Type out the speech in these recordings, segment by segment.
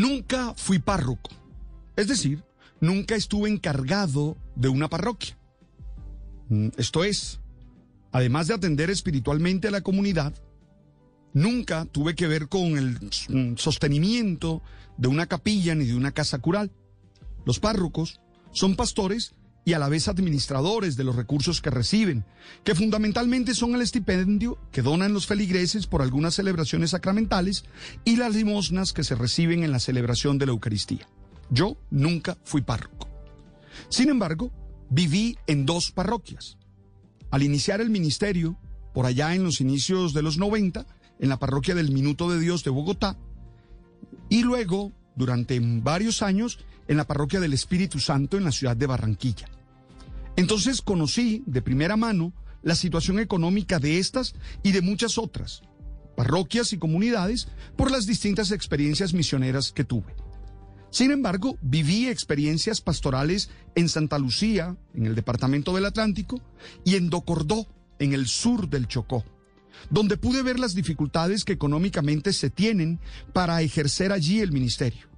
Nunca fui párroco. Es decir, nunca estuve encargado de una parroquia. Mm, esto es, además de atender espiritualmente a la comunidad, nunca tuve que ver con el mm, sostenimiento de una capilla ni de una casa cural. Los párrocos son pastores y a la vez administradores de los recursos que reciben, que fundamentalmente son el estipendio que donan los feligreses por algunas celebraciones sacramentales y las limosnas que se reciben en la celebración de la Eucaristía. Yo nunca fui párroco. Sin embargo, viví en dos parroquias. Al iniciar el ministerio, por allá en los inicios de los 90, en la parroquia del Minuto de Dios de Bogotá, y luego, durante varios años, en la parroquia del Espíritu Santo en la ciudad de Barranquilla. Entonces conocí de primera mano la situación económica de estas y de muchas otras parroquias y comunidades por las distintas experiencias misioneras que tuve. Sin embargo, viví experiencias pastorales en Santa Lucía, en el departamento del Atlántico, y en Docordó, en el sur del Chocó, donde pude ver las dificultades que económicamente se tienen para ejercer allí el ministerio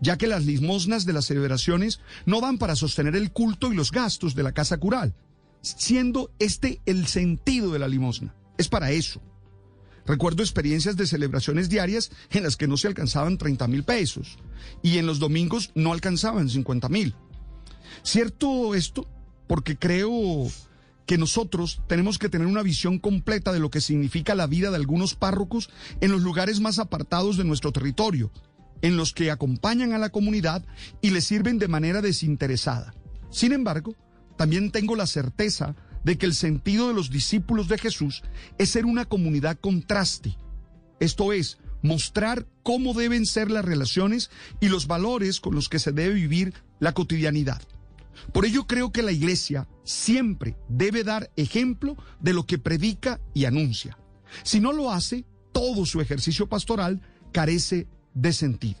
ya que las limosnas de las celebraciones no van para sostener el culto y los gastos de la casa cural, siendo este el sentido de la limosna. Es para eso. Recuerdo experiencias de celebraciones diarias en las que no se alcanzaban 30 mil pesos y en los domingos no alcanzaban 50 mil. Cierto esto, porque creo que nosotros tenemos que tener una visión completa de lo que significa la vida de algunos párrocos en los lugares más apartados de nuestro territorio, en los que acompañan a la comunidad y le sirven de manera desinteresada. Sin embargo, también tengo la certeza de que el sentido de los discípulos de Jesús es ser una comunidad contraste. Esto es, mostrar cómo deben ser las relaciones y los valores con los que se debe vivir la cotidianidad. Por ello creo que la iglesia siempre debe dar ejemplo de lo que predica y anuncia. Si no lo hace, todo su ejercicio pastoral carece de sentido.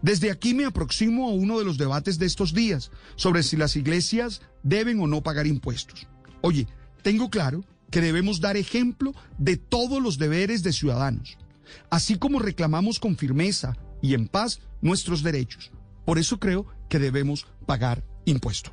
Desde aquí me aproximo a uno de los debates de estos días sobre si las iglesias deben o no pagar impuestos. Oye, tengo claro que debemos dar ejemplo de todos los deberes de ciudadanos, así como reclamamos con firmeza y en paz nuestros derechos. Por eso creo que debemos pagar impuestos.